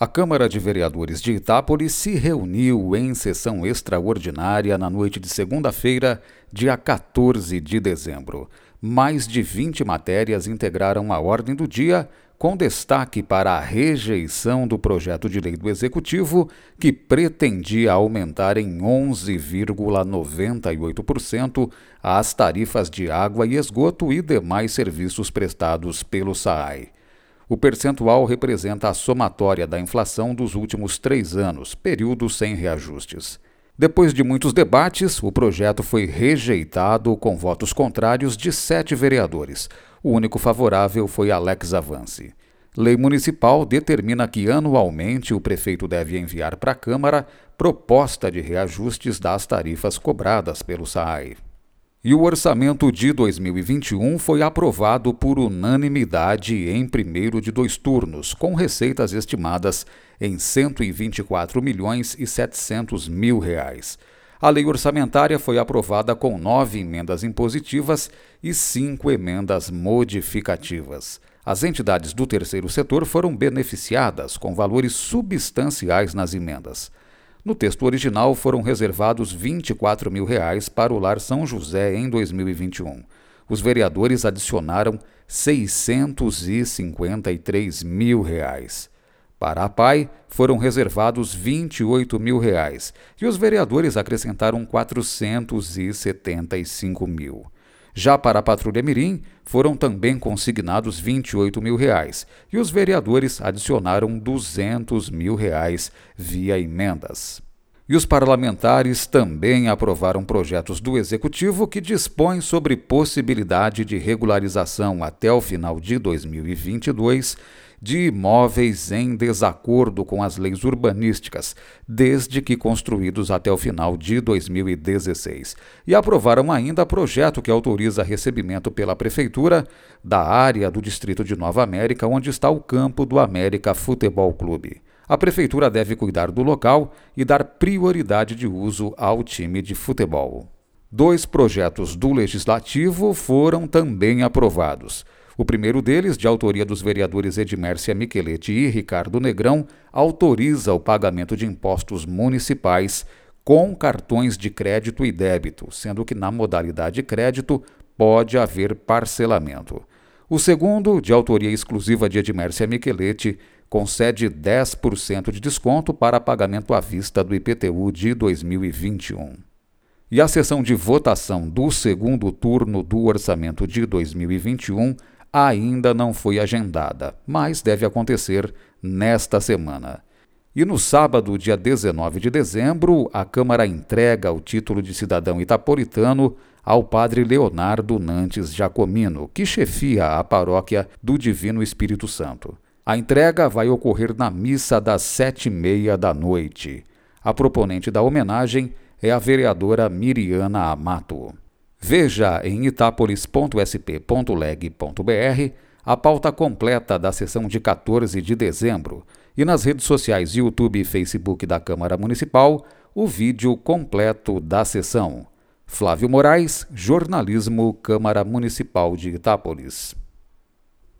A Câmara de Vereadores de Itápolis se reuniu em sessão extraordinária na noite de segunda-feira, dia 14 de dezembro. Mais de 20 matérias integraram a ordem do dia, com destaque para a rejeição do projeto de lei do Executivo, que pretendia aumentar em 11,98% as tarifas de água e esgoto e demais serviços prestados pelo SAAI. O percentual representa a somatória da inflação dos últimos três anos, período sem reajustes. Depois de muitos debates, o projeto foi rejeitado com votos contrários de sete vereadores. O único favorável foi Alex Avance. Lei municipal determina que anualmente o prefeito deve enviar para a Câmara proposta de reajustes das tarifas cobradas pelo SAAI. E o orçamento de 2021 foi aprovado por unanimidade em primeiro de dois turnos, com receitas estimadas em 124 milhões e 700 mil reais. A lei orçamentária foi aprovada com nove emendas impositivas e cinco emendas modificativas. As entidades do terceiro setor foram beneficiadas com valores substanciais nas emendas. No texto original foram reservados 24 mil reais para o Lar São José em 2021. Os vereadores adicionaram 653 mil reais. Para a PAI, foram reservados 28 mil reais e os vereadores acrescentaram 475 mil. Já para a Patrulha Mirim, foram também consignados 28 mil reais e os vereadores adicionaram 200 mil reais via emendas. E os parlamentares também aprovaram projetos do Executivo que dispõem sobre possibilidade de regularização até o final de 2022 de imóveis em desacordo com as leis urbanísticas, desde que construídos até o final de 2016. E aprovaram ainda projeto que autoriza recebimento pela Prefeitura da área do Distrito de Nova América, onde está o campo do América Futebol Clube. A Prefeitura deve cuidar do local e dar prioridade de uso ao time de futebol. Dois projetos do Legislativo foram também aprovados. O primeiro deles, de autoria dos vereadores Edmércia Micheletti e Ricardo Negrão, autoriza o pagamento de impostos municipais com cartões de crédito e débito, sendo que na modalidade crédito pode haver parcelamento. O segundo, de autoria exclusiva de Edmércia Micheletti, concede 10% de desconto para pagamento à vista do IPTU de 2021. E a sessão de votação do segundo turno do orçamento de 2021 ainda não foi agendada, mas deve acontecer nesta semana. E no sábado, dia 19 de dezembro, a Câmara entrega o título de cidadão itapolitano ao padre Leonardo Nantes Jacomino, que chefia a paróquia do Divino Espírito Santo. A entrega vai ocorrer na missa das sete e meia da noite. A proponente da homenagem é a vereadora Miriana Amato. Veja em itapolis.sp.leg.br a pauta completa da sessão de 14 de dezembro e nas redes sociais YouTube e Facebook da Câmara Municipal o vídeo completo da sessão. Flávio Moraes, Jornalismo Câmara Municipal de Itápolis.